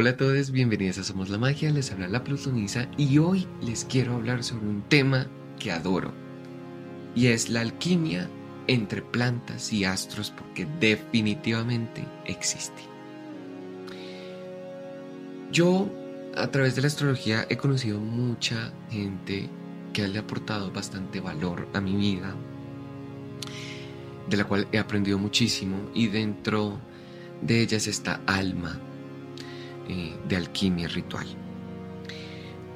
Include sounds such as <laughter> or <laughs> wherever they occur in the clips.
Hola a todos, bienvenidos a Somos la Magia, les habla la Plutoniza y hoy les quiero hablar sobre un tema que adoro y es la alquimia entre plantas y astros porque definitivamente existe. Yo a través de la astrología he conocido mucha gente que le ha aportado bastante valor a mi vida, de la cual he aprendido muchísimo y dentro de ellas está Alma eh, de alquimia ritual.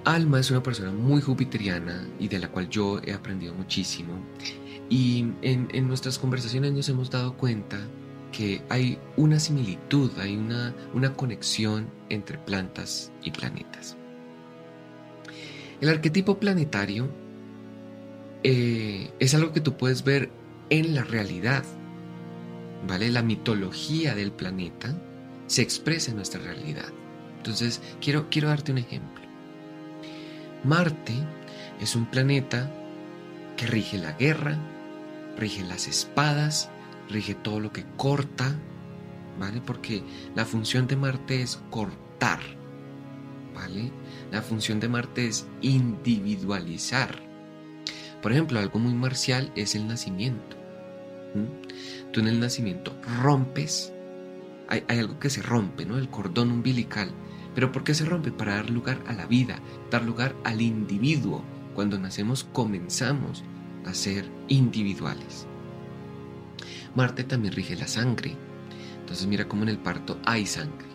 Alma es una persona muy jupiteriana y de la cual yo he aprendido muchísimo. Y en, nuestras conversaciones nos hemos dado cuenta que hay una similitud, hay una, una conexión entre plantas y planetas. El arquetipo planetario eh, es algo que tú puedes ver en la realidad, ¿vale? La mitología del planeta se expresa en nuestra realidad. Entonces, quiero, quiero darte un ejemplo. Marte es un planeta que rige la guerra, rige las espadas, rige todo lo que corta, ¿vale? Porque la función de Marte es cortar, ¿vale? La función de Marte es individualizar. Por ejemplo, algo muy marcial es el nacimiento. Tú en el nacimiento rompes, hay, hay algo que se rompe, ¿no? El cordón umbilical ¿Pero por qué se rompe? Para dar lugar a la vida, dar lugar al individuo. Cuando nacemos comenzamos a ser individuales. Marte también rige la sangre. Entonces mira cómo en el parto hay sangre.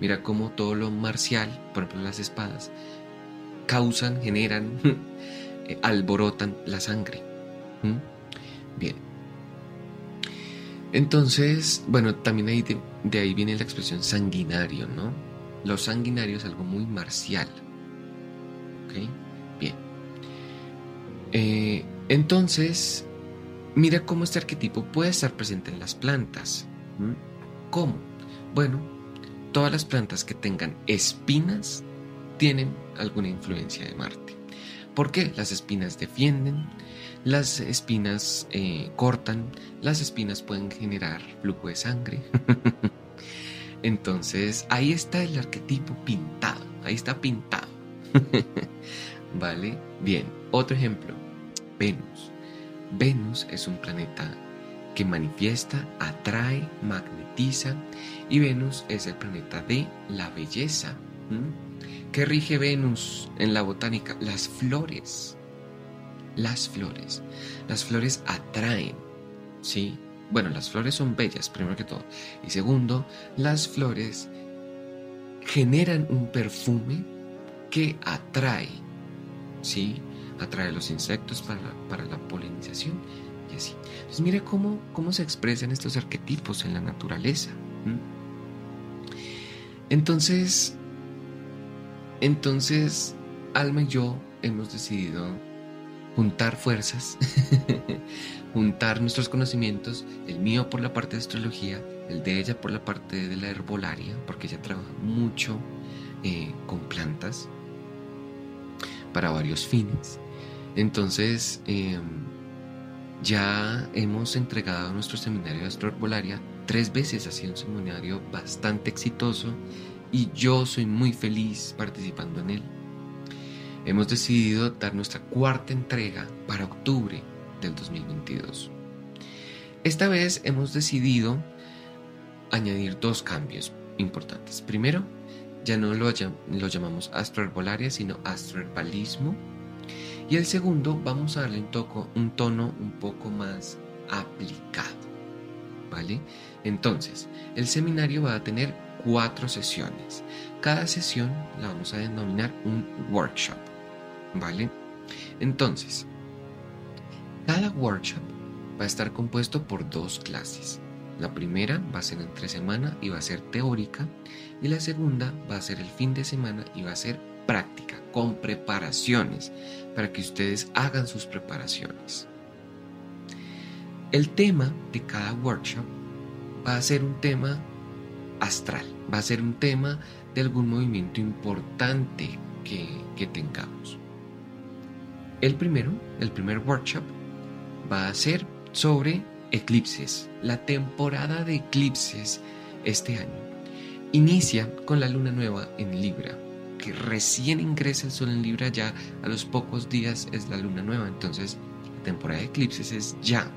Mira cómo todo lo marcial, por ejemplo las espadas, causan, generan, <laughs> eh, alborotan la sangre. ¿Mm? Bien. Entonces, bueno, también ahí de, de ahí viene la expresión sanguinario, ¿no? Lo sanguinario es algo muy marcial. ¿Ok? Bien. Eh, entonces, mira cómo este arquetipo puede estar presente en las plantas. ¿Cómo? Bueno, todas las plantas que tengan espinas tienen alguna influencia de Marte. ¿Por qué? Las espinas defienden, las espinas eh, cortan, las espinas pueden generar flujo de sangre. <laughs> Entonces, ahí está el arquetipo pintado, ahí está pintado. <laughs> ¿Vale? Bien, otro ejemplo, Venus. Venus es un planeta que manifiesta, atrae, magnetiza y Venus es el planeta de la belleza. ¿Qué rige Venus en la botánica? Las flores. Las flores. Las flores atraen, ¿sí? Bueno, las flores son bellas, primero que todo. Y segundo, las flores generan un perfume que atrae, ¿sí? Atrae los insectos para la, polinización y así. Entonces, mire cómo, cómo se expresan estos arquetipos en la naturaleza. Entonces, entonces, Alma y yo hemos decidido juntar fuerzas <laughs> juntar nuestros conocimientos, el mío por la parte de astrología, el de ella por la parte de la herbolaria, porque ella trabaja mucho eh, con plantas para varios fines. Entonces, em, ya hemos entregado nuestro seminario de astroherbolaria tres veces, ha sido un seminario bastante exitoso y yo soy muy feliz participando en él. Hemos decidido dar nuestra cuarta entrega para octubre del 2022. Esta vez hemos decidido añadir dos cambios importantes. Primero, ya no lo, llamamos astroherbolaria, sino astroherbalismo. Y el segundo, vamos a darle un, toco, un tono un poco más aplicado. ¿Vale? Entonces, el seminario va a tener cuatro sesiones. Cada sesión la vamos a denominar un workshop. ¿Vale? Entonces, cada workshop va a estar compuesto por dos clases. La primera va a ser entre semana y va a ser teórica y la segunda va a ser el fin de semana y va a ser práctica con preparaciones para que ustedes hagan sus preparaciones. El tema de cada workshop va a ser un tema astral, va a ser un tema de algún movimiento importante que, tengamos. El primero, el primer workshop, va a ser sobre eclipses, la temporada de eclipses este año. inicia con la luna nueva en Libra, que recién ingresa el sol en Libra, ya a los pocos días es la luna nueva, entonces la temporada de eclipses es ya.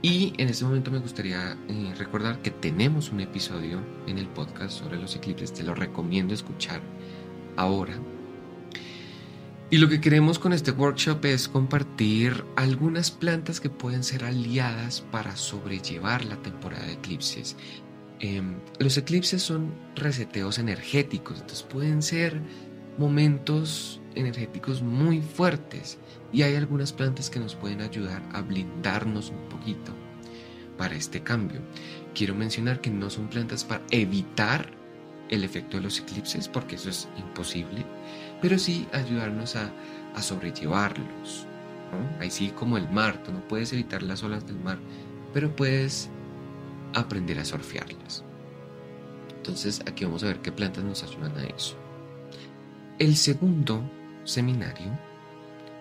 Y en este momento me gustaría eh, recordar que tenemos un episodio en el podcast sobre los eclipses, te lo recomiendo escuchar ahora. Y lo que queremos con este workshop es compartir algunas plantas que pueden ser aliadas para sobrellevar la temporada de eclipses. Em, los eclipses son reseteos energéticos, entonces pueden ser momentos energéticos muy fuertes y hay algunas plantas que nos pueden ayudar a blindarnos un poquito para este cambio. Quiero mencionar que no son plantas para evitar el efecto de los eclipses, porque eso es imposible, pero sí ayudarnos a, sobrellevarlos. Ahí sí como el mar, tú no puedes evitar las olas del mar, pero puedes aprender a surfearlas. Entonces aquí vamos a ver qué plantas nos ayudan a eso. El segundo seminario,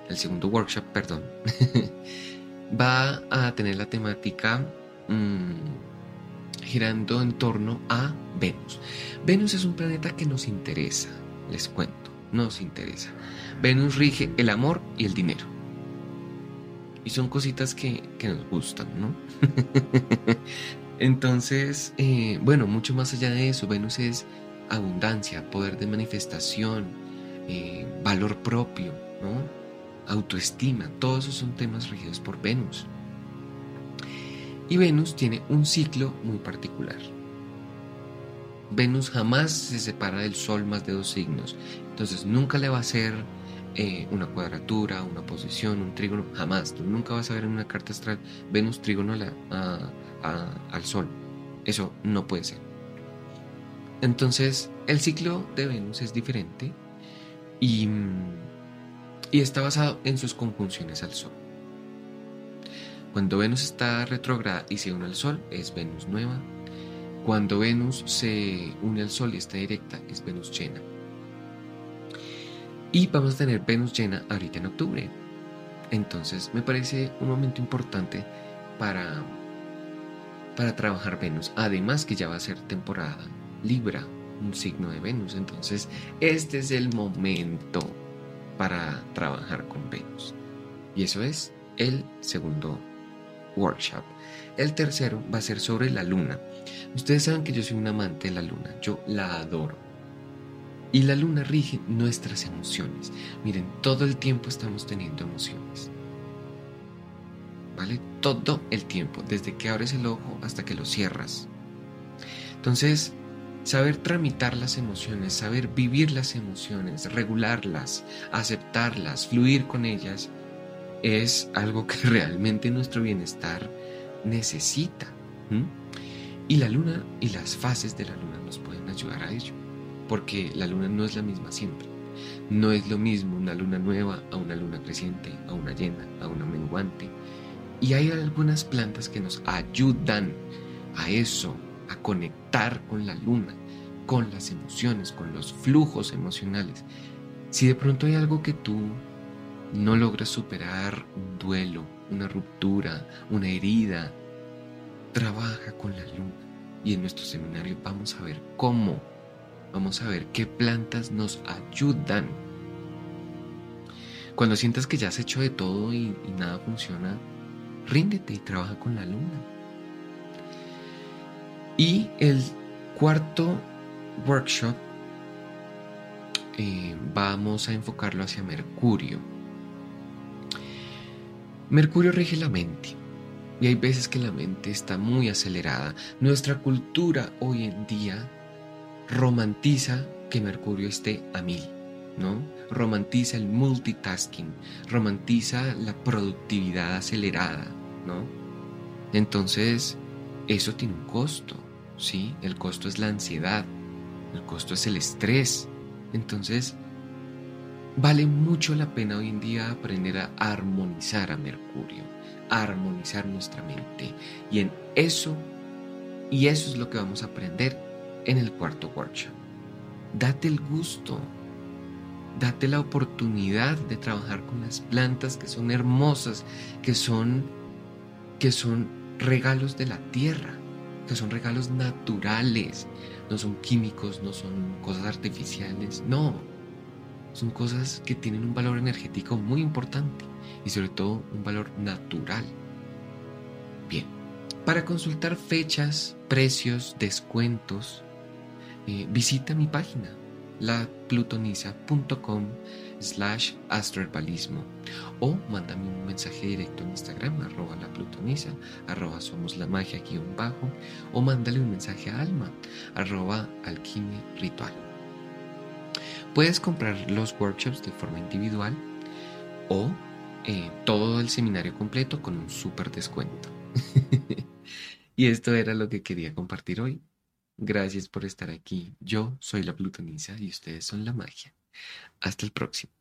el segundo workshop, perdón, <laughs> va a tener la temática mm, girando en torno a Venus. Venus es un planeta que nos interesa, les cuento, nos interesa. Venus rige el amor y el dinero. Y son cositas que, nos gustan, ¿no? <laughs> Entonces, eh, bueno, mucho más allá de eso, Venus es abundancia, poder de manifestación, eh, valor propio, autoestima, todos esos son temas regidos por Venus. Y Venus tiene un ciclo muy particular. Venus jamás se separa del Sol más de dos signos, entonces nunca le va a hacer eh, una cuadratura, una posición, un trígono, jamás. Tú nunca vas a ver en una carta astral Venus trígono al Sol. Eso no puede ser. Entonces, el ciclo de Venus es diferente y, y está basado en sus conjunciones al Sol. Cuando Venus está retrógrada y se une al Sol, es Venus nueva. Cuando Venus se une al Sol y está directa, es Venus llena. Y vamos a tener Venus llena ahorita en octubre. Entonces me parece un momento importante para, para trabajar Venus. Además que ya va a ser temporada Libra, un signo de Venus. Entonces este es el momento para trabajar con Venus. Y eso es el segundo workshop. El tercero va a ser sobre la luna. Ustedes saben que yo soy un amante de la luna, yo la adoro. Y la luna rige nuestras emociones. Miren, todo el tiempo estamos teniendo emociones. ¿Vale? Todo el tiempo, desde que abres el ojo hasta que lo cierras. Entonces, saber tramitar las emociones, saber vivir las emociones, regularlas, aceptarlas, fluir con ellas, es algo que <laughs> realmente nuestro bienestar necesita. Y la luna y las fases de la luna nos pueden ayudar a ello, porque la luna no es la misma siempre. No es lo mismo una luna nueva a una luna creciente, a una llena, a una menguante. Y hay algunas plantas que nos ayudan a eso, a conectar con la luna, con las emociones, con los flujos emocionales. Si de pronto hay algo que tú no logras superar un duelo, una ruptura, una herida, trabaja con la luna. Y en nuestro seminario vamos a ver cómo, vamos a ver qué plantas nos ayudan. Cuando sientas que ya has hecho de todo y, nada funciona, ríndete y trabaja con la luna. Y el cuarto workshop eh, vamos a enfocarlo hacia Mercurio. Mercurio rige la mente y hay veces que la mente está muy acelerada. Nuestra cultura hoy en día romantiza que Mercurio esté a mil, ¿no? Romantiza el multitasking, romantiza la productividad acelerada, ¿no? Entonces, eso tiene un costo, ¿sí? El costo es la ansiedad, el costo es el estrés. Entonces, Vale mucho la pena hoy en día aprender a armonizar a Mercurio, a armonizar nuestra mente. Y en eso, y eso es lo que vamos a aprender en el cuarto workshop. Date el gusto, date la oportunidad de trabajar con las plantas que son hermosas, que son, que son regalos de la tierra. que son regalos naturales, no son químicos, no son cosas artificiales, no, son cosas que tienen un valor energético muy importante y sobre todo un valor natural. Bien, para consultar fechas, precios, descuentos, eh, visita mi página laplutonisa.com slash astroherbalismo o mándame un mensaje directo en Instagram arroba la plutonisa arroba somos la magia guion bajo o mándale un mensaje a alma arroba alquimia ritual puedes comprar los workshops de forma individual o eh, todo el seminario completo con un súper descuento <laughs> y esto era lo que quería compartir hoy Gracias por estar aquí. Yo soy la Plutonisa y ustedes son la magia. Hasta el próximo.